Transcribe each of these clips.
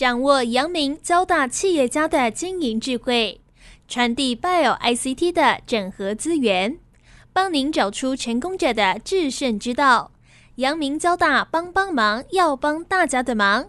掌握阳明交大企业家的经营智慧，传递 Bio ICT 的整合资源，帮您找出成功者的制胜之道。阳明交大帮帮忙，要帮大家的忙。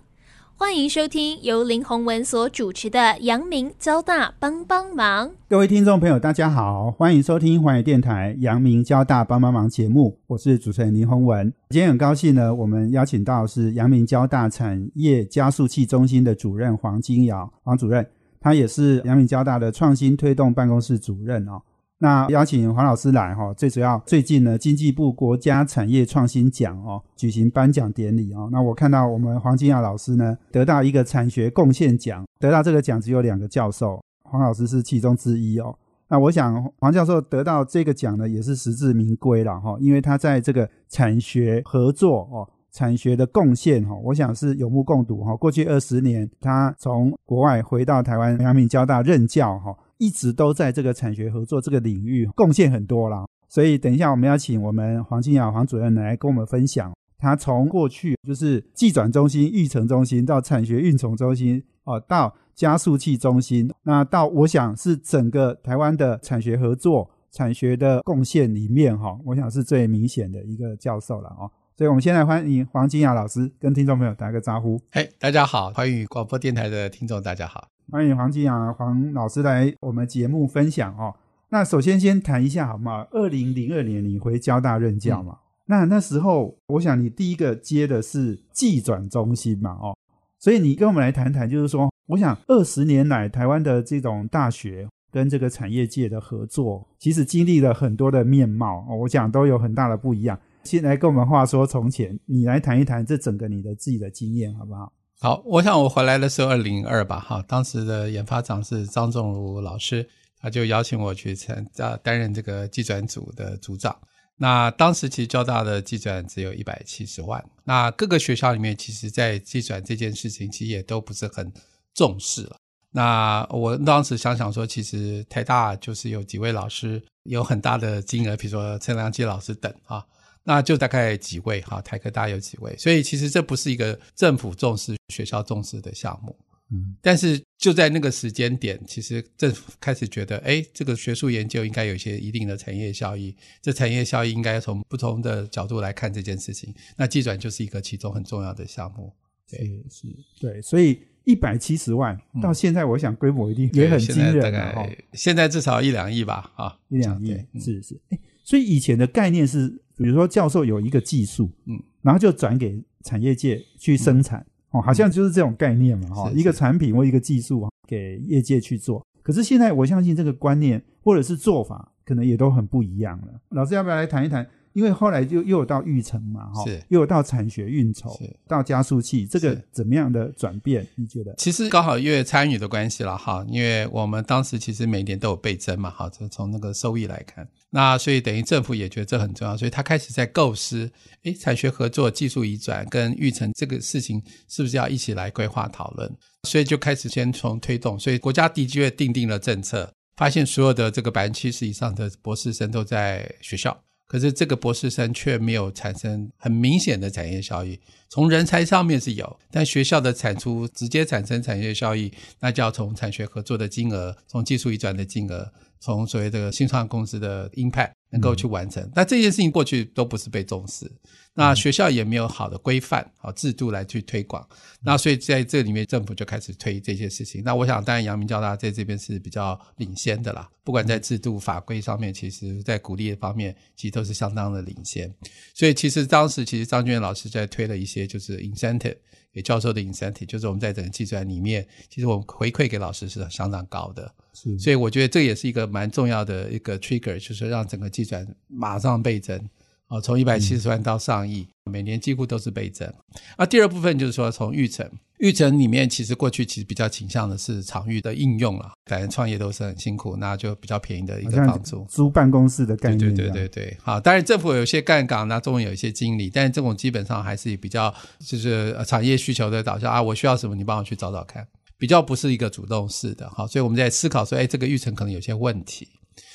欢迎收听由林宏文所主持的《阳明交大帮帮忙》。各位听众朋友，大家好，欢迎收听华语电台《阳明交大帮帮忙》节目，我是主持人林宏文。今天很高兴呢，我们邀请到是阳明交大产业加速器中心的主任黄金瑶黄主任，他也是阳明交大的创新推动办公室主任哦。那邀请黄老师来哈，最主要最近呢，经济部国家产业创新奖哦举行颁奖典礼哦。那我看到我们黄金亚老师呢得到一个产学贡献奖，得到这个奖只有两个教授，黄老师是其中之一哦。那我想黄教授得到这个奖呢，也是实至名归了哈，因为他在这个产学合作哦，产学的贡献哈，我想是有目共睹哈。过去二十年，他从国外回到台湾阳明交大任教哈。一直都在这个产学合作这个领域贡献很多了，所以等一下我们要请我们黄金雅黄主任来跟我们分享，他从过去就是技转中心、育成中心到产学运从中心哦，到加速器中心，那到我想是整个台湾的产学合作、产学的贡献里面哈，我想是最明显的一个教授了哦。所以我们现在欢迎黄金雅老师跟听众朋友打个招呼。嘿，大家好，欢迎广播电台的听众，大家好。欢迎黄金阳黄老师来我们节目分享哦。那首先先谈一下好吗？二零零二年你回交大任教嘛？那那时候我想你第一个接的是技转中心嘛？哦，所以你跟我们来谈谈，就是说，我想二十年来台湾的这种大学跟这个产业界的合作，其实经历了很多的面貌，我想都有很大的不一样。先来跟我们话说从前，你来谈一谈这整个你的自己的经验好不好？好，我想我回来的时候二零二吧，哈，当时的研发长是张仲儒老师，他就邀请我去参加担任这个技转组的组长。那当时其实交大的技转只有一百七十万，那各个学校里面其实，在技转这件事情其实也都不是很重视了。那我当时想想说，其实台大就是有几位老师有很大的金额，比如说陈良基老师等啊。那就大概几位哈，台科大有几位，所以其实这不是一个政府重视、学校重视的项目。嗯，但是就在那个时间点，其实政府开始觉得，哎，这个学术研究应该有一些一定的产业效益，这产业效益应该从不同的角度来看这件事情。那技转就是一个其中很重要的项目。对，是，对，所以一百七十万到现在，我想规模一定也很惊人哈。现在至少一两亿吧，啊，一两亿，是是。哎，所以以前的概念是。比如说，教授有一个技术，嗯，然后就转给产业界去生产，哦，好像就是这种概念嘛，哈，一个产品或一个技术给业界去做。可是现在，我相信这个观念或者是做法，可能也都很不一样了。老师要不要来谈一谈？因为后来就又有到育成嘛，哈，又有到产学运筹，到加速器，这个怎么样的转变？你觉得？其实刚好因为参与的关系了，哈，因为我们当时其实每年都有倍增嘛，哈，就从那个收益来看，那所以等于政府也觉得这很重要，所以他开始在构思，诶，产学合作、技术移转跟育成这个事情是不是要一起来规划讨论？所以就开始先从推动，所以国家的确定定了政策，发现所有的这个百分之七十以上的博士生都在学校。可是这个博士生却没有产生很明显的产业效益，从人才上面是有，但学校的产出直接产生产业效益，那就要从产学合作的金额，从技术移转的金额，从所谓的新创公司的 impact 能够去完成。那这件事情过去都不是被重视。那学校也没有好的规范、好制度来去推广，那所以在这里面政府就开始推这些事情。那我想，当然阳明交大在这边是比较领先的啦，不管在制度法规上面，其实在鼓励方面，其实都是相当的领先。所以其实当时其实张俊老师在推了一些就是 incentive 给教授的 incentive，就是我们在整个计算里面，其实我们回馈给老师是相当高的。是，所以我觉得这也是一个蛮重要的一个 trigger，就是让整个计算马上倍增。哦，从一百七十万到上亿，每年几乎都是倍增。那，第二部分就是说，从育成，育成里面其实过去其实比较倾向的是场域的应用了。反正创业都是很辛苦，那就比较便宜的一个房租，租办公室的概念。对对对对，好，当然政府有些干岗，那中间有一些经理，但是这种基本上还是比较就是产业需求的导向啊，我需要什么，你帮我去找找看，比较不是一个主动式的。好，所以我们在思考说，哎，这个育成可能有些问题。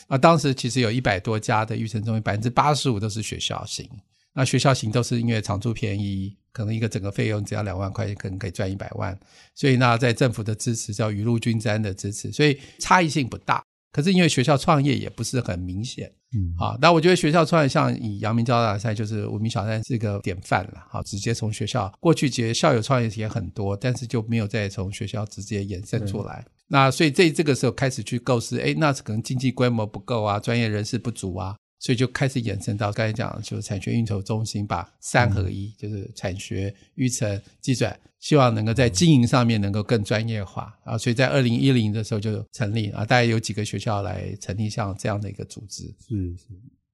啊当时其实有一百多家的育成中心，百分之八十五都是学校型。那学校型都是因为长租便宜，可能一个整个费用只要两万块钱，可能可以赚一百万。所以那，在政府的支持叫雨露均沾的支持，所以差异性不大。可是因为学校创业也不是很明显，嗯，啊，那我觉得学校创业像以阳明交大赛就是无名小站是个典范了，好，直接从学校过去其实校友创业也很多，但是就没有再从学校直接延伸出来。那所以这这个时候开始去构思，哎，那可能经济规模不够啊，专业人士不足啊。所以就开始延伸到刚才讲，就是产学运筹中心把三合一，就是产学、育成、计转，希望能够在经营上面能够更专业化啊。所以在二零一零的时候就成立啊，大概有几个学校来成立像这样的一个组织。是是，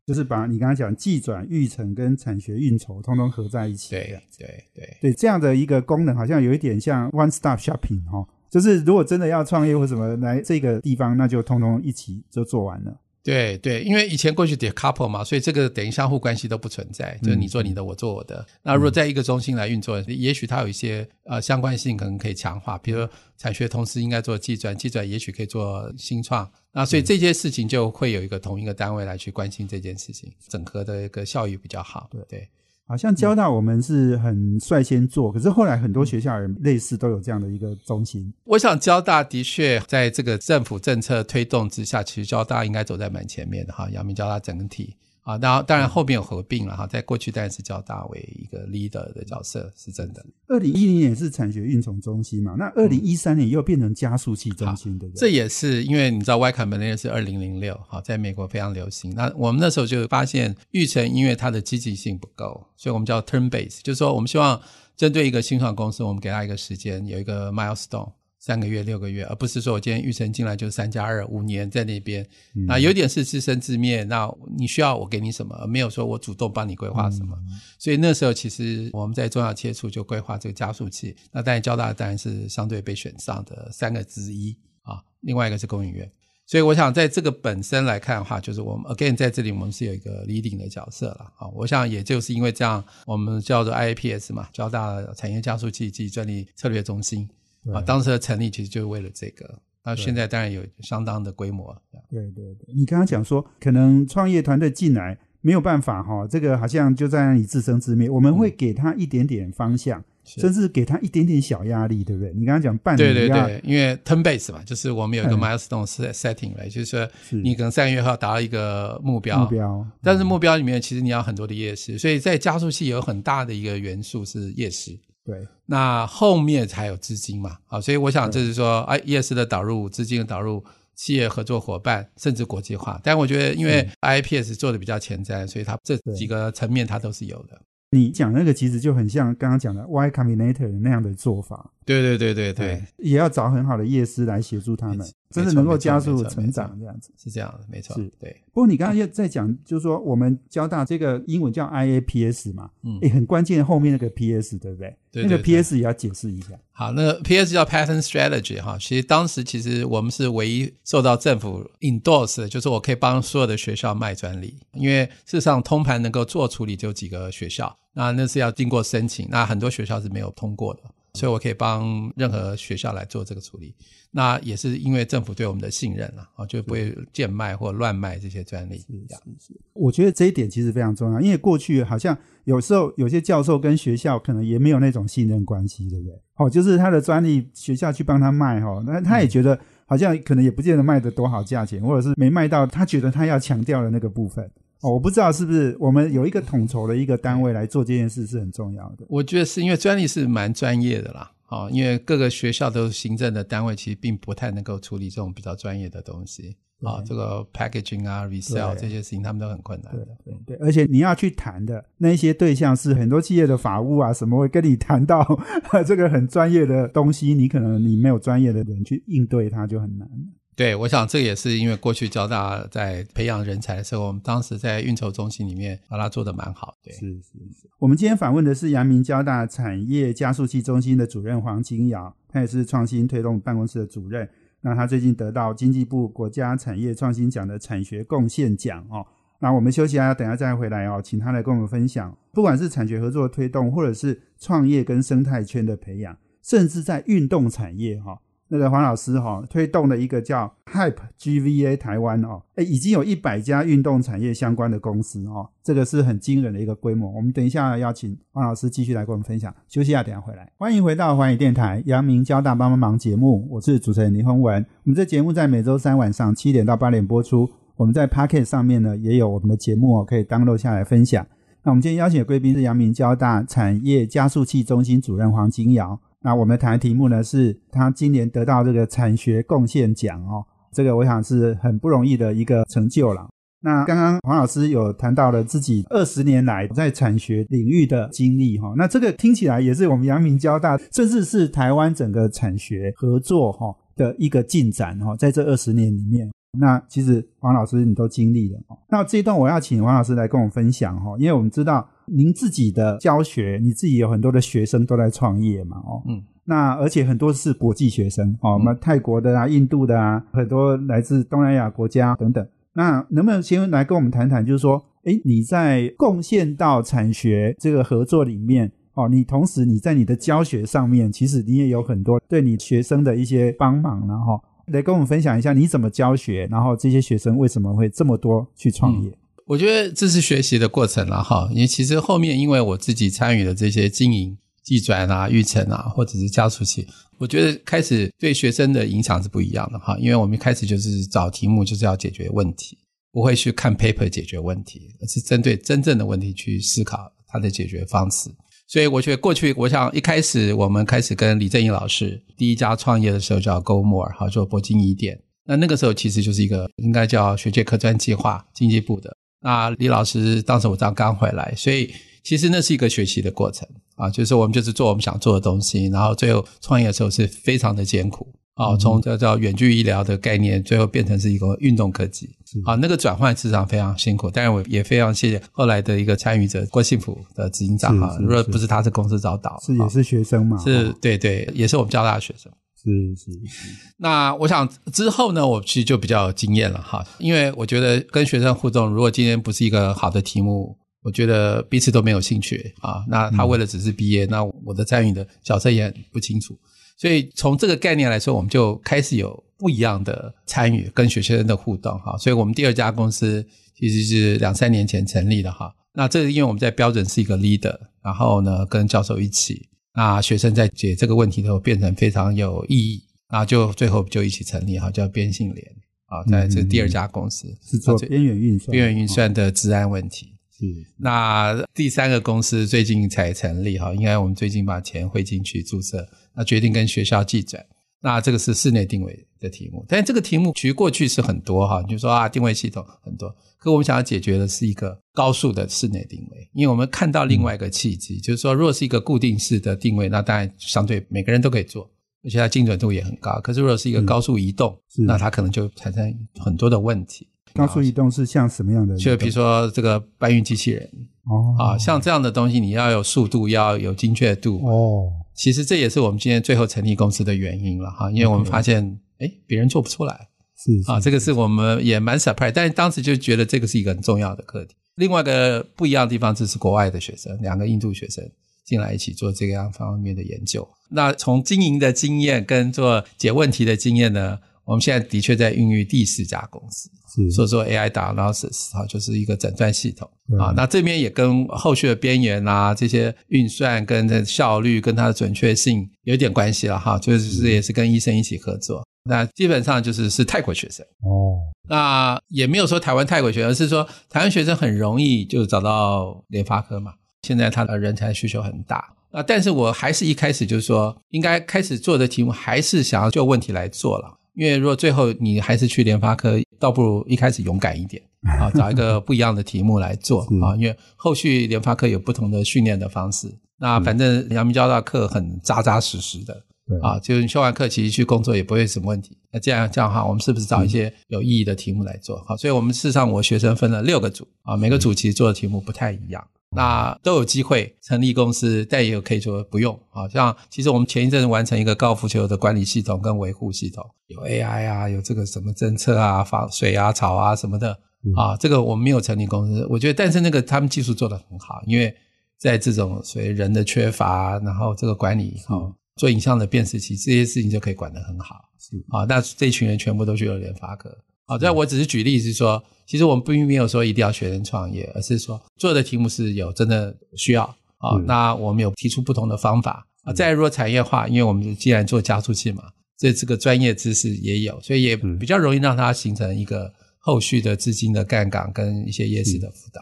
就是把你刚才讲计转、育成跟产学运筹通通合在一起。对对对对，这样的一个功能好像有一点像 one stop shopping 哈，就是如果真的要创业或什么来这个地方，那就通通一起就做完了。对对，因为以前过去得 couple 嘛，所以这个等于相互关系都不存在，就是你做你的，我做我的。那如果在一个中心来运作，也许它有一些呃相关性，可能可以强化。比如产学同时应该做计转，计转也许可以做新创。那所以这些事情就会有一个同一个单位来去关心这件事情，整合的一个效益比较好。对对。好像交大我们是很率先做，可是后来很多学校也类似都有这样的一个中心。我想交大的确在这个政府政策推动之下，其实交大应该走在蛮前面的哈。阳明交大整体。啊，然后当然后面有合并了哈，在过去当然是叫大为一个 leader 的角色，是真的。二零一零年是产学运筹中心嘛，那二零一三年又变成加速器中心，对不对？这也是因为你知道 Y Combinator 是二零零六，好，在美国非常流行。那我们那时候就发现育成因为它的积极性不够，所以我们叫 turn base，就是说我们希望针对一个新创公司，我们给他一个时间，有一个 milestone。三个月、六个月，而不是说我今天预成进来就三加二五年在那边，那有点是自生自灭。那你需要我给你什么，而没有说我主动帮你规划什么。所以那时候其实我们在中小切处就规划这个加速器。那当然交大当然是相对被选上的三个之一啊，另外一个是工研院。所以我想在这个本身来看的话，就是我们 again 在这里我们是有一个 leading 的角色了啊。我想也就是因为这样，我们叫做 IAPS 嘛，交大产业加速器及专利策略中心。啊，当时的成立其实就是为了这个。那现在当然有相当的规模。对对对，你刚刚讲说，可能创业团队进来没有办法哈，这个好像就在那里自生自灭。我们会给他一点点方向，甚至给他一点点小压力，对不对？你刚刚讲半年，对对对，因为 turn base 嘛，就是我们有一个 milestone setting 来，就是说你可能三个月后达到一个目标，目标，但是目标里面其实你要很多的夜市，所以在加速器有很大的一个元素是夜市。对，那后面才有资金嘛，啊，所以我想就是说，哎，ES 的导入，资金的导入，企业合作伙伴，甚至国际化。但我觉得，因为 IPS 做的比较前瞻，所以它这几个层面它都是有的。你讲那个其实就很像刚刚讲的 Y Combinator 那样的做法。对对对对对，也要找很好的业师来协助他们，真的能够加速成长这样子。是这样的，没错。是，对。不过你刚刚又在讲，就是说我们交大这个英文叫 IAPS 嘛，嗯，也很关键，后面那个 PS 对不对？对。那个 PS 也要解释一下。好，那个 PS 叫 Patent Strategy 哈，其实当时其实我们是唯一受到政府 endorse 的，就是我可以帮所有的学校卖专利，因为事实上通盘能够做处理就几个学校，那那是要经过申请，那很多学校是没有通过的。所以我可以帮任何学校来做这个处理，那也是因为政府对我们的信任了啊，就不会贱卖或乱卖这些专利。是是是，我觉得这一点其实非常重要，因为过去好像有时候有些教授跟学校可能也没有那种信任关系，对不对？哦，就是他的专利学校去帮他卖哈，那他也觉得好像可能也不见得卖的多好价钱，或者是没卖到他觉得他要强调的那个部分。哦，我不知道是不是我们有一个统筹的一个单位来做这件事是很重要的。我觉得是因为专利是蛮专业的啦，啊，因为各个学校都行政的单位，其实并不太能够处理这种比较专业的东西啊，这个 packaging 啊、resell 这些事情他们都很困难的。对对，而且你要去谈的那些对象是很多企业的法务啊什么会跟你谈到 这个很专业的东西，你可能你没有专业的人去应对它就很难。对，我想这也是因为过去交大在培养人才的时候，我们当时在运筹中心里面把它做的蛮好。对，是是是。我们今天访问的是阳明交大产业加速器中心的主任黄金尧，他也是创新推动办公室的主任。那他最近得到经济部国家产业创新奖的产学贡献奖哦。那我们休息一下，等下再回来哦，请他来跟我们分享，不管是产学合作推动，或者是创业跟生态圈的培养，甚至在运动产业哈。那个黄老师哈推动了一个叫 Hype GVA 台湾哦，哎，已经有一百家运动产业相关的公司哦，这个是很惊人的一个规模。我们等一下邀请黄老师继续来跟我们分享。休息一下，等下回来。欢迎回到环宇电台阳明交大帮帮忙节目，我是主持人林宏文。我们这节目在每周三晚上七点到八点播出。我们在 Pocket 上面呢也有我们的节目哦，可以 download 下来分享。那我们今天邀请的贵宾是阳明交大产业加速器中心主任黄金瑶。那我们谈的题目呢，是他今年得到这个产学贡献奖哦，这个我想是很不容易的一个成就了。那刚刚黄老师有谈到了自己二十年来在产学领域的经历哈，那这个听起来也是我们阳明交大，甚至是台湾整个产学合作哈的一个进展哈，在这二十年里面。那其实黄老师你都经历了。那这一段我要请黄老师来跟我们分享哈，因为我们知道您自己的教学，你自己有很多的学生都在创业嘛哦。嗯。那而且很多是国际学生哦，那泰国的啊、印度的啊，很多来自东南亚国家等等。那能不能先来跟我们谈谈，就是说，哎，你在贡献到产学这个合作里面哦，你同时你在你的教学上面，其实你也有很多对你学生的一些帮忙了哈。来跟我们分享一下你怎么教学，然后这些学生为什么会这么多去创业？我觉得这是学习的过程了哈，因为其实后面因为我自己参与了这些经营、计转啊、育成啊，或者是加速器，我觉得开始对学生的影响是不一样的哈，因为我们一开始就是找题目，就是要解决问题，不会去看 paper 解决问题，而是针对真正的问题去思考它的解决方式。所以我觉得过去，我想一开始我们开始跟李正英老师第一家创业的时候叫 Go More，好做铂金一店。那那个时候其实就是一个应该叫学界科专计划，经济部的。那李老师当时我刚刚回来，所以其实那是一个学习的过程啊，就是我们就是做我们想做的东西，然后最后创业的时候是非常的艰苦。啊，从叫叫远距医疗的概念，最后变成是一个运动科技。啊，那个转换市场非常辛苦，但是我也非常谢谢后来的一个参与者郭幸福的执行长哈。如果不是他，是公司早倒。是也是学生嘛？是，对对，也是我们交大的学生。是是。那我想之后呢，我其实就比较有经验了哈，因为我觉得跟学生互动，如果今天不是一个好的题目，我觉得彼此都没有兴趣啊。那他为了只是毕业，那我的参与的角色也很不清楚。所以从这个概念来说，我们就开始有不一样的参与跟学生的互动哈。所以我们第二家公司其实是两三年前成立的哈。那这是因为我们在标准是一个 leader，然后呢跟教授一起，那学生在解这个问题的时候变成非常有意义，那就最后就一起成立哈，叫边信联啊，在这第二家公司是做边缘运算、边缘运算的治安问题。是，那第三个公司最近才成立哈，应该我们最近把钱汇进去注册，那决定跟学校记转，那这个是室内定位的题目，但是这个题目其实过去是很多哈，就说啊定位系统很多，可我们想要解决的是一个高速的室内定位，因为我们看到另外一个契机，就是说如果是一个固定式的定位，那当然相对每个人都可以做，而且它精准度也很高，可是如果是一个高速移动，那它可能就产生很多的问题。高速移动是像什么样的？就比如说这个搬运机器人哦，啊，像这样的东西，你要有速度，要有精确度哦。其实这也是我们今天最后成立公司的原因了哈，因为我们发现，哎，别人做不出来，是啊，这个是我们也蛮 surprise，但是当时就觉得这个是一个很重要的课题。另外一个不一样的地方，就是国外的学生，两个印度学生进来一起做这个样方面的研究。那从经营的经验跟做解问题的经验呢？我们现在的确在孕育第四家公司，所以说 AI 打 analysis 哈，就是一个诊断系统啊。那这边也跟后续的边缘啊，这些运算跟的效率跟它的准确性有点关系了哈。就是也是跟医生一起合作。那基本上就是是泰国学生哦。那也没有说台湾泰国学生，而是说台湾学生很容易就找到联发科嘛。现在他的人才需求很大啊，但是我还是一开始就是说，应该开始做的题目还是想要就问题来做了。因为如果最后你还是去联发科，倒不如一开始勇敢一点 啊，找一个不一样的题目来做啊。因为后续联发科有不同的训练的方式。那反正阳明交大课很扎扎实实的啊，就是修完课其实去工作也不会什么问题。那这样这样哈，我们是不是找一些有意义的题目来做？好，所以我们事实上我学生分了六个组啊，每个组其实做的题目不太一样。那都有机会成立公司，但也有可以说不用好。像其实我们前一阵完成一个高尔夫球的管理系统跟维护系统，有 AI 啊，有这个什么侦测啊、防水啊、草啊什么的啊。这个我们没有成立公司，我觉得，但是那个他们技术做得很好，因为在这种所谓人的缺乏，然后这个管理哈做影像的辨识器，这些事情就可以管得很好。是啊，那这群人全部都去了联发科。好，这我只是举例是说，其实我们并没有说一定要学生创业，而是说做的题目是有真的需要啊。那我们有提出不同的方法啊。再如果产业化，因为我们既然做加速器嘛，这这个专业知识也有，所以也比较容易让它形成一个后续的资金的杠杆跟一些业师的辅导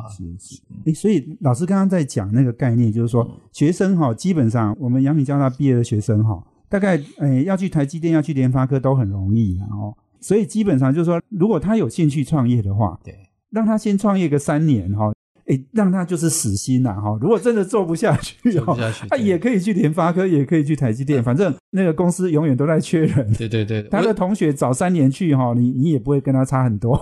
啊。是是，哎，所以老师刚刚在讲那个概念，就是说学生哈，基本上我们阳明交大毕业的学生哈，大概诶要去台积电、要去联发科都很容易，然后。所以基本上就是说，如果他有兴趣创业的话，对，让他先创业个三年哈，哎，让他就是死心呐哈。如果真的做不下去，做不下去，他也可以去联发科，也可以去台积电，反正那个公司永远都在缺人。对对对，他的同学早三年去哈，你你也不会跟他差很多。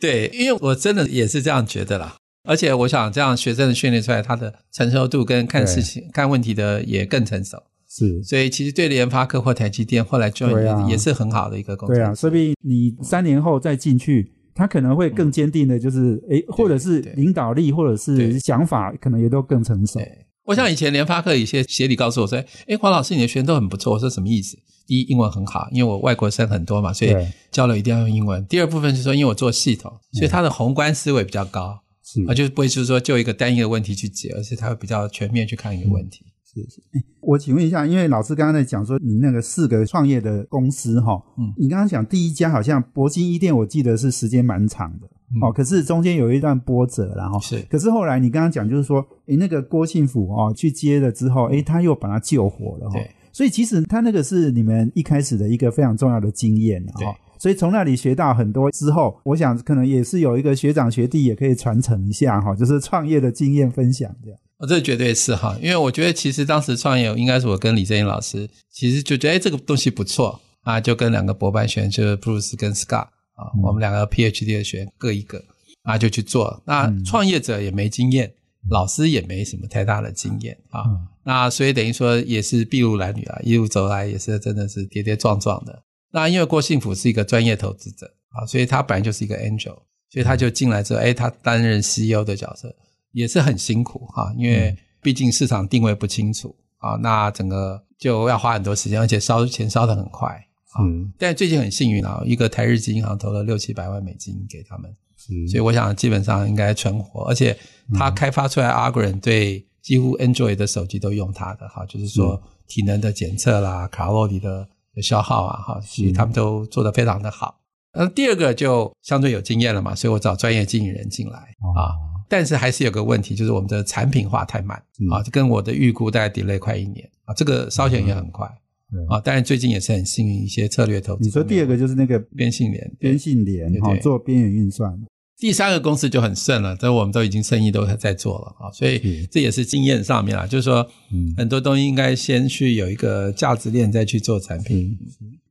对，因为我真的也是这样觉得啦。而且我想，这样学生的训练出来，他的成熟度跟看事情、看问题的也更成熟。是，所以其实对联发科或台积电后来就也是很好的一个公司。对啊，说不定你三年后再进去，他可能会更坚定的，就是诶，或者是领导力，或者是想法，可能也都更成熟。我想以前联发科有些协理告诉我说：“诶，黄老师，你的学生都很不错。”我说什么意思？第一，英文很好，因为我外国生很多嘛，所以交流一定要用英文。第二部分是说，因为我做系统，所以他的宏观思维比较高，啊，就是不会就是说就一个单一的问题去解，而是他会比较全面去看一个问题。是是，哎，我请问一下，因为老师刚刚在讲说你那个四个创业的公司哈，嗯，你刚刚讲第一家好像铂金一店，我记得是时间蛮长的，哦，可是中间有一段波折，然后是，可是后来你刚刚讲就是说，哎，那个郭庆福哦去接了之后，哎，他又把他救活了，对，所以其实他那个是你们一开始的一个非常重要的经验，哈，所以从那里学到很多之后，我想可能也是有一个学长学弟也可以传承一下哈，就是创业的经验分享这样。这绝对是哈，因为我觉得其实当时创业应该是我跟李正英老师，其实就觉得哎这个东西不错啊，就跟两个博班学员，就是 Bruce 跟 Scott 啊，我们两个 PhD 的学员各一个啊，就去做。那创业者也没经验，老师也没什么太大的经验啊，那所以等于说也是筚路蓝缕啊，一路走来也是真的是跌跌撞撞的。那因为郭幸福是一个专业投资者啊，所以他本来就是一个 angel，所以他就进来之后，哎，他担任 CEO 的角色。也是很辛苦哈，因为毕竟市场定位不清楚啊，那整个就要花很多时间，而且烧钱烧得很快啊。但最近很幸运啊，一个台日金银行投了六七百万美金给他们，所以我想基本上应该存活。而且他开发出来 Algorithm 对几乎 Android 的手机都用它的哈，就是说体能的检测啦、卡路里的消耗啊哈，所以他们都做得非常的好。那第二个就相对有经验了嘛，所以我找专业经理人进来啊。但是还是有个问题，就是我们的产品化太慢啊，跟我的预估大概 delay 快一年啊，这个烧钱也很快啊。但是最近也是很幸运，一些策略投资。你说第二个就是那个边信联，边信联哈做边缘运算。第三个公司就很顺了，这我们都已经生意都在做了啊，所以这也是经验上面啊，就是说很多东西应该先去有一个价值链，再去做产品。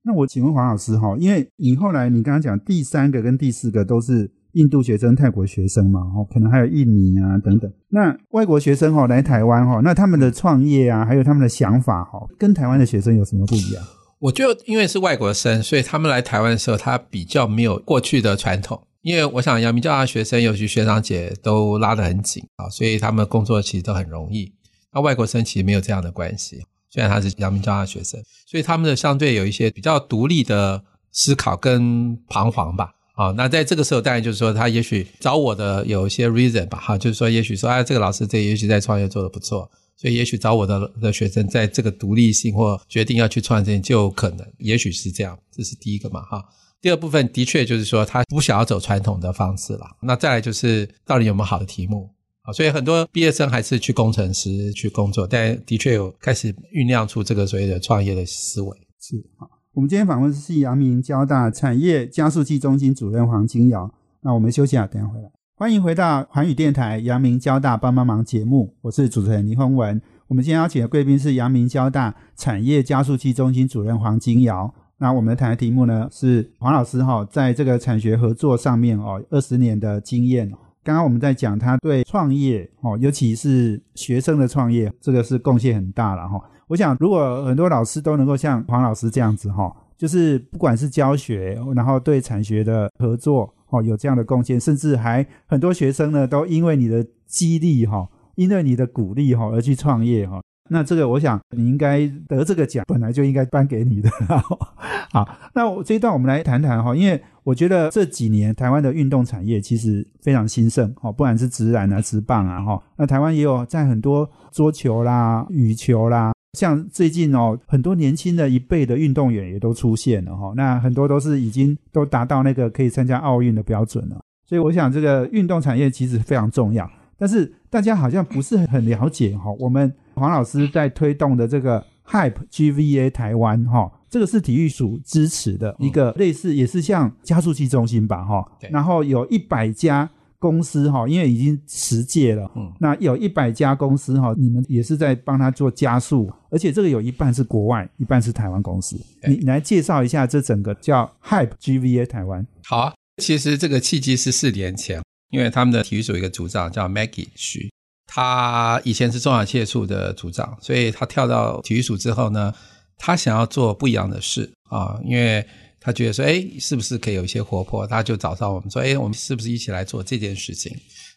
那我请问黄老师哈，因为你后来你刚刚讲第三个跟第四个都是。印度学生、泰国学生嘛，哦，可能还有印尼啊等等。那外国学生哈来台湾哈，那他们的创业啊，还有他们的想法哈，跟台湾的学生有什么不一样？我就因为是外国生，所以他们来台湾的时候，他比较没有过去的传统。因为我想阳明教大学生，尤其学长姐都拉得很紧啊，所以他们工作其实都很容易。那外国生其实没有这样的关系，虽然他是阳明教大学生，所以他们的相对有一些比较独立的思考跟彷徨吧。啊，那在这个时候，当然就是说，他也许找我的有一些 reason 吧，哈，就是说，也许说，哎，这个老师这也许在创业做的不错，所以也许找我的的学生在这个独立性或决定要去创业就可能，也许是这样，这是第一个嘛，哈。第二部分的确就是说，他不想要走传统的方式了。那再来就是到底有没有好的题目啊？所以很多毕业生还是去工程师去工作，但的确有开始酝酿出这个所谓的创业的思维，是啊。我们今天访问的是阳明交大产业加速器中心主任黄金尧。那我们休息下，等下回来。欢迎回到环宇电台阳明交大帮帮忙节目，我是主持人倪宏文。我们今天邀请的贵宾是阳明交大产业加速器中心主任黄金尧。那我们谈的题目呢是黄老师哈，在这个产学合作上面哦，二十年的经验。刚刚我们在讲他对创业哦，尤其是学生的创业，这个是贡献很大了哈。我想，如果很多老师都能够像黄老师这样子哈，就是不管是教学，然后对产学的合作哦有这样的贡献，甚至还很多学生呢都因为你的激励哈，因为你的鼓励哈而去创业哈，那这个我想你应该得这个奖，本来就应该颁给你的。好，那我这一段我们来谈谈哈，因为我觉得这几年台湾的运动产业其实非常兴盛哈，不管是直男啊、直棒啊哈，那台湾也有在很多桌球啦、羽球啦，像最近哦，很多年轻的一辈的运动员也都出现了哈，那很多都是已经都达到那个可以参加奥运的标准了，所以我想这个运动产业其实非常重要。但是大家好像不是很了解哈，我们黄老师在推动的这个 Hype GVA 台湾哈，这个是体育署支持的一个类似，也是像加速器中心吧哈。然后有一百家公司哈，因为已经十届了，嗯，那有一百家公司哈，你们也是在帮他做加速，而且这个有一半是国外，一半是台湾公司。你你来介绍一下这整个叫 Hype GVA 台湾。好啊，其实这个契机是四年前。因为他们的体育组一个组长叫 Maggie 徐，他以前是中小企业处的组长，所以他跳到体育组之后呢，他想要做不一样的事啊，因为他觉得说，哎，是不是可以有一些活泼？他就找到我们说，哎，我们是不是一起来做这件事情？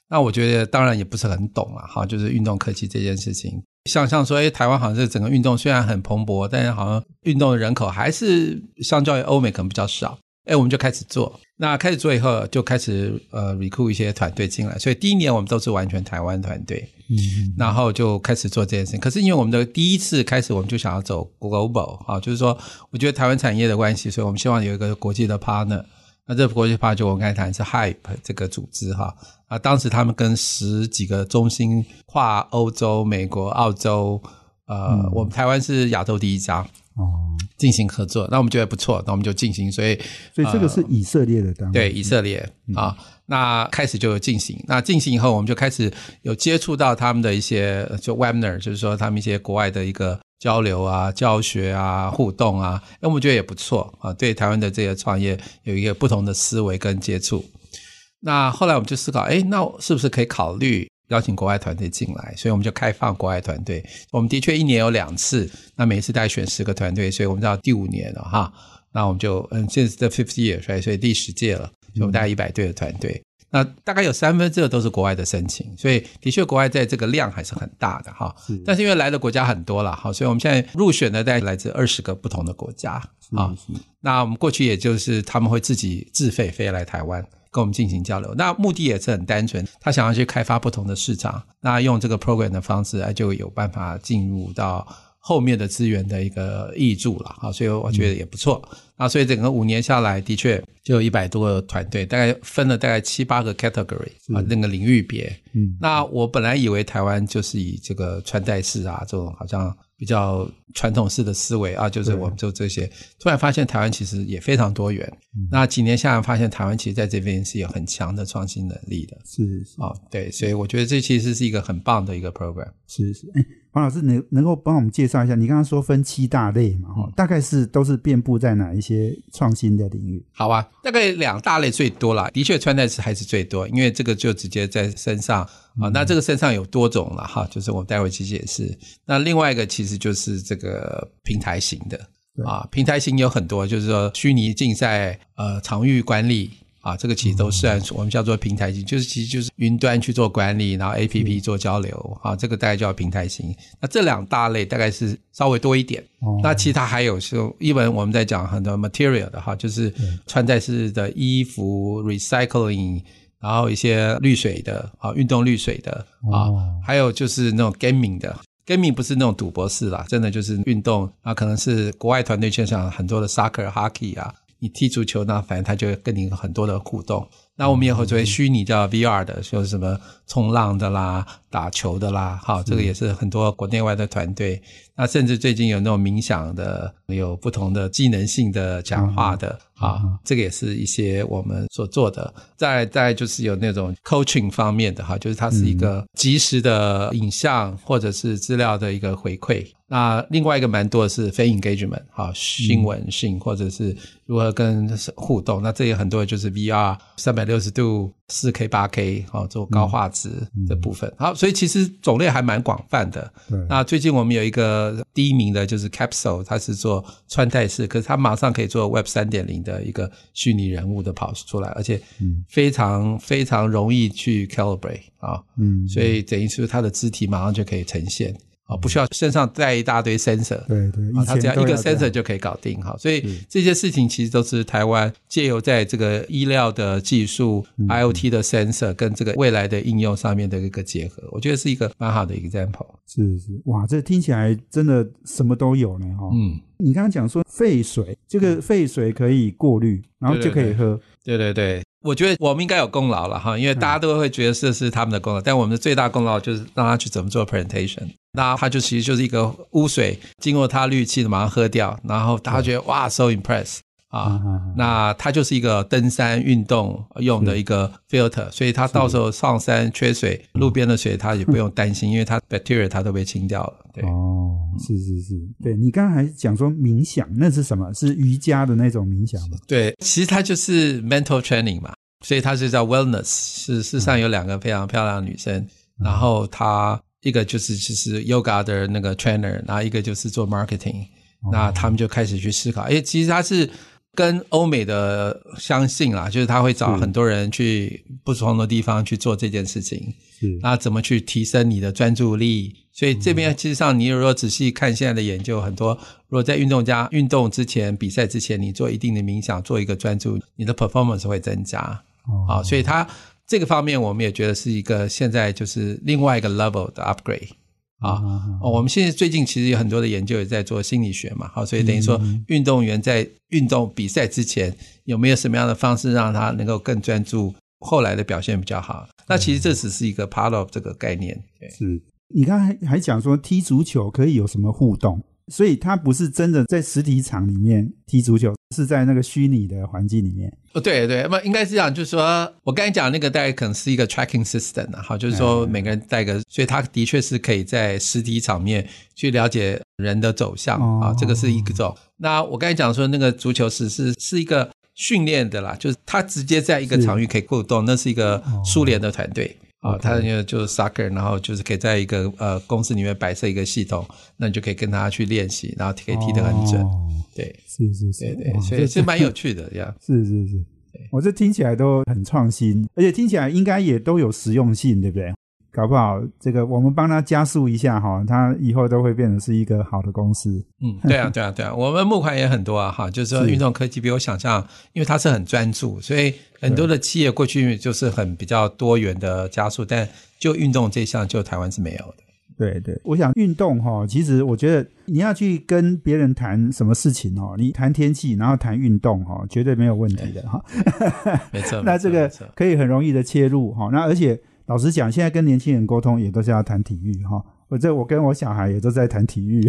那我觉得当然也不是很懂啊，哈，就是运动科技这件事情，像像说，哎，台湾好像是整个运动虽然很蓬勃，但是好像运动的人口还是相较于欧美可能比较少。哎，我们就开始做。那开始做以后，就开始呃 recruit 一些团队进来。所以第一年我们都是完全台湾团队，嗯，然后就开始做这件事情。可是因为我们的第一次开始，我们就想要走 global 啊，就是说，我觉得台湾产业的关系，所以我们希望有一个国际的 partner。那这个国际 partner 就我刚才谈是 Hype 这个组织哈啊，当时他们跟十几个中心跨欧洲、美国、澳洲，呃，我们台湾是亚洲第一家。哦，进行合作，那我们觉得不错，那我们就进行。所以，所以这个是以色列的单位，对以色列啊。那开始就有进行，那进行以后，我们就开始有接触到他们的一些就 webinar，就是说他们一些国外的一个交流啊、教学啊、互动啊，那我们觉得也不错啊，对台湾的这些创业有一个不同的思维跟接触。那后来我们就思考，哎，那是不是可以考虑？邀请国外团队进来，所以我们就开放国外团队。我们的确一年有两次，那每次大概选十个团队，所以我们到第五年了哈。那我们就嗯，现在是 the fifth year，所以第十届了，所以我们大概一百队的团队。那大概有三分之二都是国外的申请，所以的确国外在这个量还是很大的哈。但是因为来的国家很多了哈，所以我们现在入选的大概来自二十个不同的国家啊。那我们过去也就是他们会自己自费飞来台湾。跟我们进行交流，那目的也是很单纯，他想要去开发不同的市场，那用这个 program 的方式，就有办法进入到后面的资源的一个益助了啊，所以我觉得也不错。那所以整个五年下来，的确就有一百多个团队，大概分了大概七八个 category 啊，那个领域别。嗯，那我本来以为台湾就是以这个穿戴式啊这种好像。比较传统式的思维啊，就是我们做这些，突然发现台湾其实也非常多元。那几年下来，发现台湾其实在这边是有很强的创新能力的。是是啊，对，所以我觉得这其实是一个很棒的一个 program。是是，哎，黄老师能能够帮我们介绍一下？你刚刚说分七大类嘛，哈，大概是都是遍布在哪一些创新的领域？好啊，大概两大类最多了。的确，穿戴式还是最多，因为这个就直接在身上。啊，那这个身上有多种了哈，就是我待会去解释。那另外一个其实就是这个平台型的啊，平台型有很多，就是说虚拟竞赛、呃，场域管理啊，这个其实都算我们叫做平台型，就是其实就是云端去做管理，然后 A P P 做交流啊，这个大概叫平台型。那这两大类大概是稍微多一点。那其他还有是一文我们在讲很多 material 的哈，就是穿戴式的衣服 recycling。然后一些滤水的啊，运动滤水的啊，还有就是那种 gaming 的，gaming 不是那种赌博式啦，真的就是运动啊，可能是国外团队圈上很多的 soccer、hockey 啊，你踢足球那反正他就跟你很多的互动。那我们也会作为虚拟叫 VR 的，说什么冲浪的啦、打球的啦，好，这个也是很多国内外的团队。那甚至最近有那种冥想的，有不同的技能性的讲话的啊，这个也是一些我们所做的。再再就是有那种 coaching 方面的哈，就是它是一个及时的影像或者是资料的一个回馈。那另外一个蛮多的是非 engagement 哈，新闻性或者是如何跟互动。那这也很多就是 VR 三百。六十度、四 K、八 K，好做高画质的部分。好，所以其实种类还蛮广泛的。那最近我们有一个第一名的，就是 Capsule，它是做穿戴式，可是它马上可以做 Web 三点零的一个虚拟人物的跑出来，而且非常非常容易去 calibrate 啊。嗯，所以等于是它的肢体马上就可以呈现。啊，不需要身上带一大堆 sensor。对对，以啊，它只要一个 sensor 就可以搞定哈，所以是这些事情其实都是台湾借由在这个医疗的技术、IoT 嗯的 sensor 跟这个未来的应用上面的一个结合，我觉得是一个蛮好的 example。是是，哇，这听起来真的什么都有呢哈。嗯，你刚刚讲说废水，这个废水可以过滤，然后就可以喝。对对对，我觉得我们应该有功劳了哈，因为大家都会觉得这是他们的功劳，但我们的最大功劳就是让他去怎么做 presentation。那他就其实就是一个污水经过他滤器的马上喝掉，然后大家觉得哇 so impressed 啊。那它就是一个登山运动用的一个 filter，所以它到时候上山缺水，路边的水它也不用担心，因为它 bacteria 它都被清掉了。对，哦，是是是，对你刚刚还讲说冥想，那是什么？是瑜伽的那种冥想吗？对，其实它就是 mental training 嘛，所以它是叫 wellness。是世上有两个非常漂亮的女生，然后她一个就是就是 yoga 的那个 trainer，然后一个就是做 marketing，那他们就开始去思考，诶，其实他是。跟欧美的相信啦，就是他会找很多人去不同的地方去做这件事情。是那怎么去提升你的专注力？所以这边其实上，你如果仔细看现在的研究，很多如果在运动家运动之前、比赛之前，你做一定的冥想，做一个专注，你的 performance 会增加哦啊。所以它这个方面，我们也觉得是一个现在就是另外一个 level 的 upgrade 啊。哦，我们现在最近其实有很多的研究也在做心理学嘛，好，所以等于说运动员在运动比赛之前有没有什么样的方式让他能够更专注，后来的表现比较好？那其实这只是一个 part of 这个概念。对是。你刚才还还讲说踢足球可以有什么互动，所以他不是真的在实体场里面踢足球，是在那个虚拟的环境里面。哦，对对，不应该是这样，就是说我刚才讲那个大概可能是一个 tracking system 啊，好，就是说每个人带个，所以他的确是可以在实体场面去了解人的走向啊，哦这个是一种。那我刚才讲说那个足球是是是一个训练的啦，就是他直接在一个场域可以互动，那是一个苏联的团队。啊他那个就是 soccer，然后就是可以在一个呃公司里面摆设一个系统，那你就可以跟他去练习，然后可以踢得很准。哦。对。是是是，对对，所以是蛮有趣的呀。是 是是，我这听起来都很创新，而且听起来应该也都有实用性，对不对？搞不好这个我们帮他加速一下哈，他以后都会变成是一个好的公司。嗯，对啊，对啊，对啊，我们募款也很多啊，哈，就是说是运动科技比我想象，因为它是很专注，所以很多的企业过去就是很比较多元的加速，但就运动这项，就台湾是没有的。对对，我想运动哈，其实我觉得你要去跟别人谈什么事情哦，你谈天气，然后谈运动哈，绝对没有问题的哈。没错，那这个可以很容易的切入哈。那而且老实讲，现在跟年轻人沟通也都是要谈体育哈。我这我跟我小孩也都在谈体育，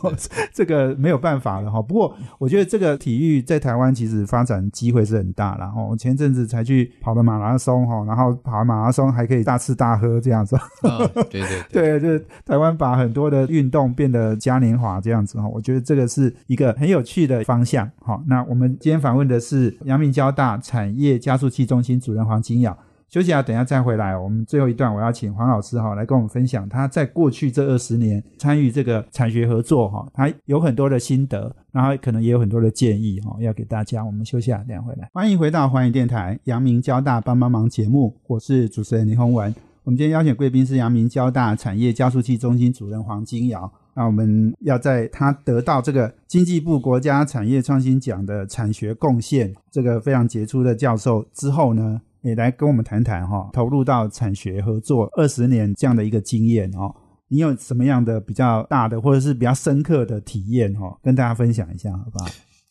这个没有办法了哈。不过我觉得这个体育在台湾其实发展机会是很大了哈。我前阵子才去跑了马拉松哈，然后跑马拉松还可以大吃大喝这样子。嗯，对对 对，对，就是台湾把很多的运动变得嘉年华这样子哈，我觉得这个是一个很有趣的方向。哈，那我们今天访问的是阳明交大产业加速器中心主任黄金耀。休息啊，等下再回来。我们最后一段，我要请黄老师哈来跟我们分享他在过去这二十年参与这个产学合作哈，他有很多的心得，然后可能也有很多的建议哈，要给大家。我们休息啊，等下回来。欢迎回到环宇电台阳明交大帮帮忙节目，我是主持人林宏文。我们今天邀请贵宾是阳明交大产业加速器中心主任黄金瑶。那我们要在他得到这个经济部国家产业创新奖的产学贡献这个非常杰出的教授之后呢，也来跟我们谈谈哈，投入到产学合作二十年这样的一个经验哦。你有什么样的比较大的或者是比较深刻的体验哈，跟大家分享一下好不好？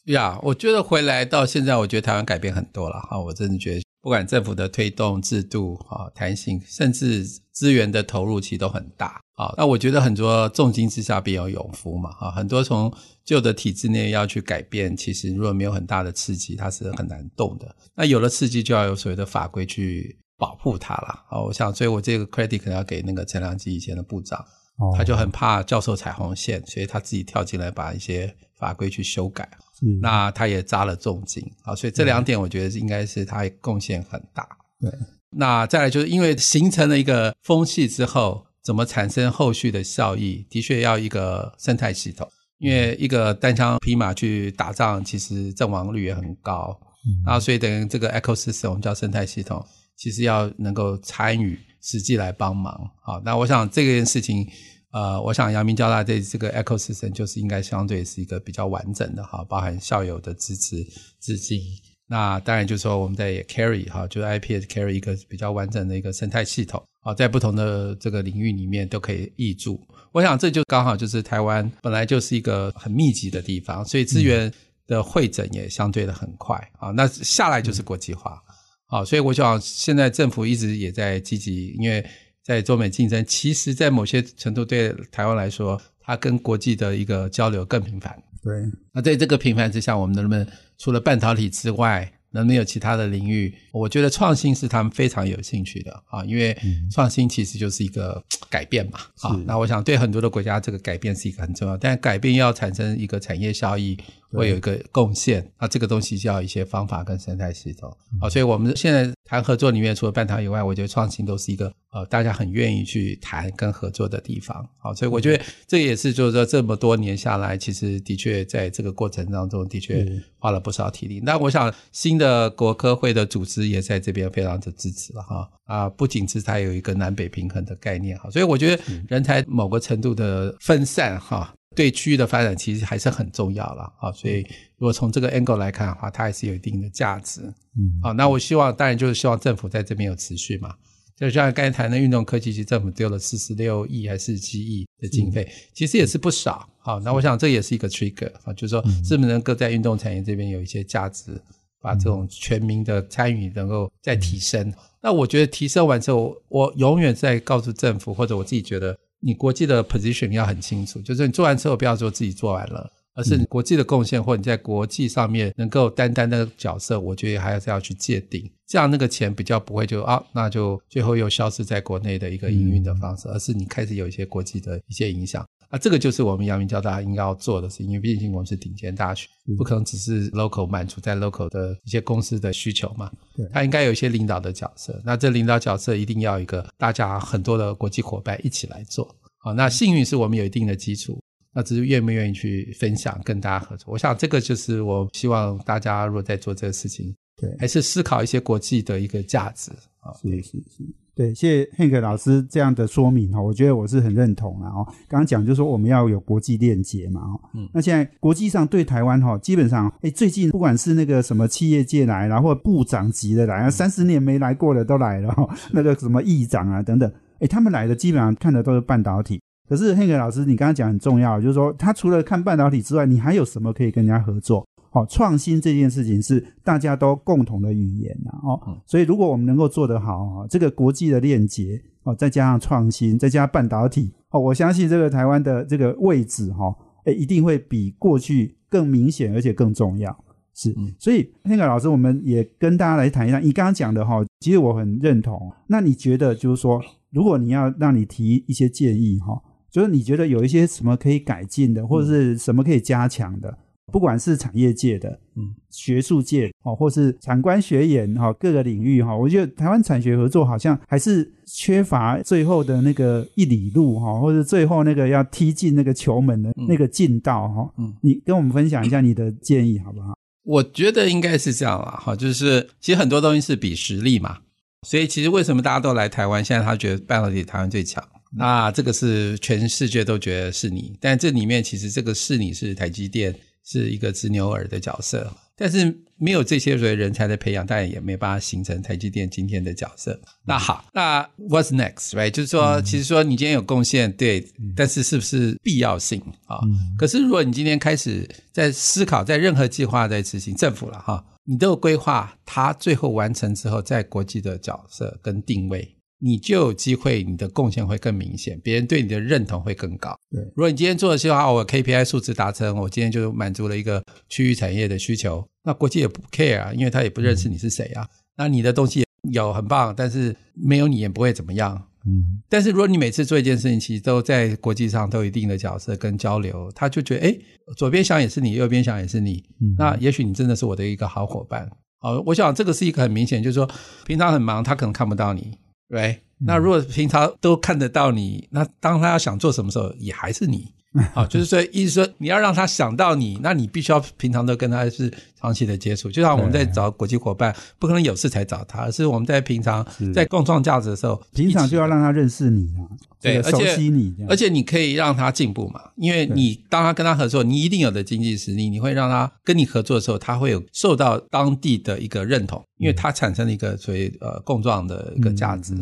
呀我觉得回来到现在，我觉得台湾改变很多了哈，我真的觉得。不管政府的推动、制度啊、弹性，甚至资源的投入，其实都很大啊。那我觉得很多重金之下必有勇夫嘛啊，很多从旧的体制内要去改变，其实如果没有很大的刺激，它是很难动的。那有了刺激，就要有所谓的法规去保护它了啊。我想，所以我这个 credit 可能要给那个陈良基以前的部长，哦他就很怕教授踩红线，所以他自己跳进来把一些法规去修改。嗯那他也扎了重金啊，所以这两点我觉得应该是他贡献很大。对，那再来就是因为形成了一个风气之后，怎么产生后续的效益，的确要一个生态系统。因为一个单枪匹马去打仗，其实阵亡率也很高，然后所以等于这个 ecosystem 我们叫生态系统，其实要能够参与实际来帮忙。好，那我想这件事情。呃，我想阳明交大这这个 ecosystem 就是应该相对是一个比较完整的哈，包含校友的支持、资金。那当然就是说我们在 carry 哈，就是 IPS carry 一个比较完整的一个生态系统啊，在不同的这个领域里面都可以挹注。我想这就刚好就是台湾本来就是一个很密集的地方，所以资源的会诊也相对的很快啊。那下来就是国际化啊，所以我想现在政府一直也在积极，因为在中美竞争，其实在某些程度对台湾来说，它跟国际的一个交流更频繁。对，那在这个频繁之下，我们能不能除了半导体之外，能不能有其他的领域？我觉得创新是他们非常有兴趣的啊，因为创新其实就是一个改变嘛。啊，那我想对很多的国家，这个改变是一个很重要，但改变要产生一个产业效益。会有一个贡献，那这个东西就要一些方法跟生态系统。啊，所以我们现在谈合作里面，除了半导以外，我觉得创新都是一个呃大家很愿意去谈跟合作的地方。好，所以我觉得这也是就是说这么多年下来，其实的确在这个过程当中的确花了不少体力。那我想新的国科会的组织也在这边非常的支持了哈。啊，不仅是它有一个南北平衡的概念哈，所以我觉得人才某个程度的分散哈。对区域的发展其实还是很重要了啊，所以如果从这个 angle 来看的话，它还是有一定的价值。嗯，好，那我希望当然就是希望政府在这边有持续嘛，就像刚才谈的运动科技，其实政府丢了四十六亿还是七亿的经费，其实也是不少。好，那我想这也是一个 trigger 啊，就是说是不是能够在运动产业这边有一些价值，把这种全民的参与能够再提升。那我觉得提升完之后，我永远在告诉政府或者我自己觉得。你国际的 position 要很清楚，就是你做完之后不要说自己做完了，而是你国际的贡献或你在国际上面能够担当那个角色，我觉得还是要去界定，这样那个钱比较不会就啊，那就最后又消失在国内的一个营运的方式，而是你开始有一些国际的一些影响啊，这个就是我们阳明交大应该要做的事情，因为毕竟我们是顶尖大学，不可能只是 local 满足在 local 的一些公司的需求嘛，对它应该有一些领导的角色，那这领导角色一定要一个大家很多的国际伙伴一起来做。好，那幸运是我们有一定的基础，那只是愿不愿意去分享，跟大家合作。我想这个就是我希望大家如果在做这个事情，对，还是思考一些国际的一个价值啊。是是是，对，谢谢 Hank 老师这样的说明哈，我觉得我是很认同了哦。刚刚讲就是说我们要有国际链接嘛，哦，嗯，那现在国际上对台湾哈，基本上，哎，最近不管是那个什么企业界来，然后部长级的来，三十年没来过的都来了，那个什么议长啊等等。哎，他们来的基本上看的都是半导体。可是 Hank 老师，你刚刚讲很重要，就是说他除了看半导体之外，你还有什么可以跟人家合作？好，创新这件事情是大家都共同的语言呐。哦，所以如果我们能够做得好，这个国际的链接哦，再加上创新，再加半导体哦，我相信这个台湾的这个位置哈，哎，一定会比过去更明显，而且更重要。是，所以那个老师，我们也跟大家来谈一下。你刚刚讲的哈，其实我很认同。那你觉得就是说？如果你要让你提一些建议哈，就是你觉得有一些什么可以改进的，或者是什么可以加强的，不管是产业界的、嗯，学术界哦，或是产官学研哈，各个领域哈，我觉得台湾产学合作好像还是缺乏最后的那个一里路哈，或者最后那个要踢进那个球门的那个进道哈。嗯，你跟我们分享一下你的建议好不好？我觉得应该是这样了哈，就是其实很多东西是比实力嘛。所以其实为什么大家都来台湾？现在他觉得半导体台湾最强，那这个是全世界都觉得是你，但这里面其实这个是你是台积电是一个执牛耳的角色，但是没有这些所谓人才的培养，当然也没办法形成台积电今天的角色。那好，那 What's next？Right？就是说，其实说你今天有贡献，对，但是是不是必要性啊？可是如果你今天开始在思考，在任何计划在执行，政府了哈。你都有规划，它最后完成之后，在国际的角色跟定位，你就有机会，你的贡献会更明显，别人对你的认同会更高。对，如果你今天做的计划，我 KPI 数值达成，我今天就满足了一个区域产业的需求，那国际也不 care 啊，因为他也不认识你是谁啊。那你的东西有很棒，但是没有你也不会怎么样。嗯，但是如果你每次做一件事情，其实都在国际上都有一定的角色跟交流，他就觉得，哎，左边想也是你，右边想也是你，那也许你真的是我的一个好伙伴。哦，我想这个是一个很明显，就是说平常很忙，他可能看不到你，对。那如果平常都看得到你，那当他要想做什么时候，也还是你。好，就是说，意思说你要让他想到你，那你必须要平常都跟他是长期的接触。就像我们在找国际伙伴，不可能有事才找他，而是我们在平常在共创价值的时候，平常就要让他认识你啊，对，熟悉你，而且你可以让他进步嘛，因为你当他跟他合作，你一定有的经济实力，你会让他跟你合作的时候，他会有受到当地的一个认同，因为他产生了一个所谓呃共创的一个价值。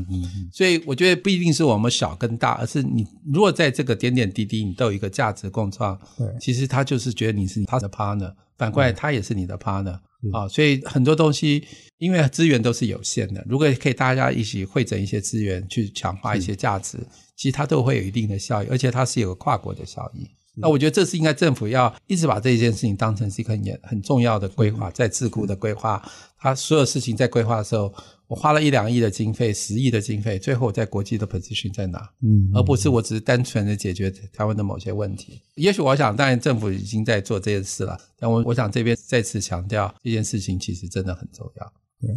所以我觉得不一定是我们小跟大，而是你如果在这个点点滴滴，你都有一个价值共创，对，其实他就是觉得你是他的 partner，反过来他也是你的 partner 啊。所以很多东西，因为资源都是有限的，如果可以大家一起汇整一些资源去强化一些价值，其实它都会有一定的效益，而且它是有个跨国的效益。那我觉得这是应该政府要一直把这件事情当成是一个很很重要的规划，在智库的规划，他所有事情在规划的时候。我花了一两亿的经费，十亿的经费，最后我在国际的 position 在哪？嗯，而不是我只是单纯的解决台湾的某些问题。也许我想，当然政府已经在做这件事了，但我我想这边再次强调，这件事情其实真的很重要。对，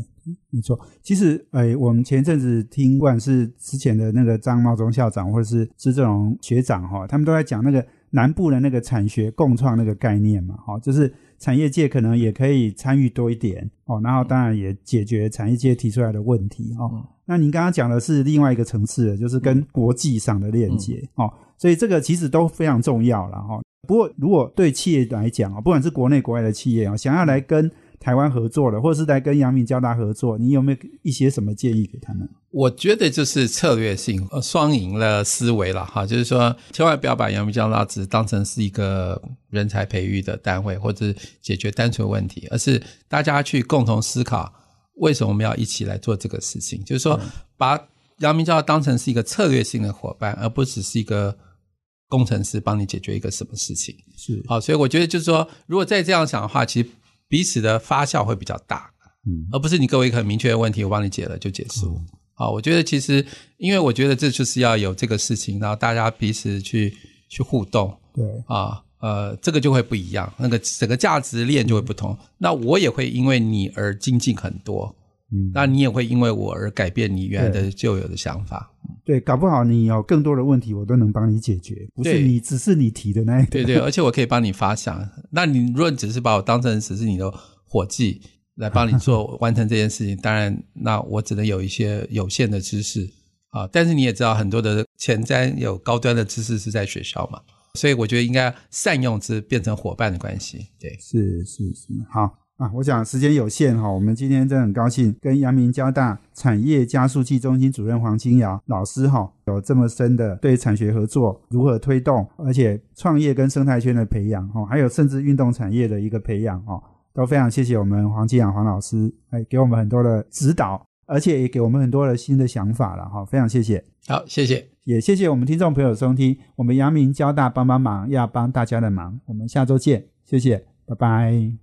没错。其实，哎，我们前阵子听，不管是之前的那个张茂忠校长，或者是施正荣学长，哈，他们都在讲那个南部的那个产学共创那个概念嘛，哈，就是。产业界可能也可以参与多一点哦，然后当然也解决产业界提出来的问题哦。那您刚刚讲的是另外一个层次，就是跟国际上的链接哦，所以这个其实都非常重要了哈。不过如果对企业来讲啊，不管是国内国外的企业啊，想要来跟台湾合作了，或者是在跟阳明交大合作，你有没有一些什么建议给他们？我觉得就是策略性双赢的思维了哈，就是说千万不要把阳明交大只当成是一个人才培育的单位，或者解决单纯问题，而是大家去共同思考为什么我们要一起来做这个事情。就是说，把阳明交大当成是一个策略性的伙伴，而不只是一个工程师帮你解决一个什么事情。是好，所以我觉得就是说，如果再这样想的话，其实。彼此的发酵会比较大，嗯，而不是你给我一个很明确的问题，我帮你解了就结束。好，我觉得其实，因为我觉得这就是要有这个事情，然后大家彼此去去互动，对啊，呃，这个就会不一样，那个整个价值链就会不同。那我也会因为你而精进很多，嗯，那你也会因为我而改变你原来的旧有的想法。对，搞不好你有更多的问题，我都能帮你解决，不是你只是你提的那一个。对对，而且我可以帮你发想。那你如果只是把我当成只是你的伙计来帮你做完成这件事情，当然，那我只能有一些有限的知识啊。但是你也知道，很多的前瞻有高端的知识是在学校嘛，所以我觉得应该善用之，变成伙伴的关系。对，是是是，好。啊，我想时间有限哈，我们今天真的很高兴跟阳明交大产业加速器中心主任黄金瑶老师哈，有这么深的对产学合作如何推动，而且创业跟生态圈的培养哈，还有甚至运动产业的一个培养哈，都非常谢谢我们黄金瑶黄老师，哎，给我们很多的指导，而且也给我们很多的新的想法了哈，非常谢谢。好，谢谢，也谢谢我们听众朋友收听，我们阳明交大帮帮忙要帮大家的忙，我们下周见，谢谢，拜拜。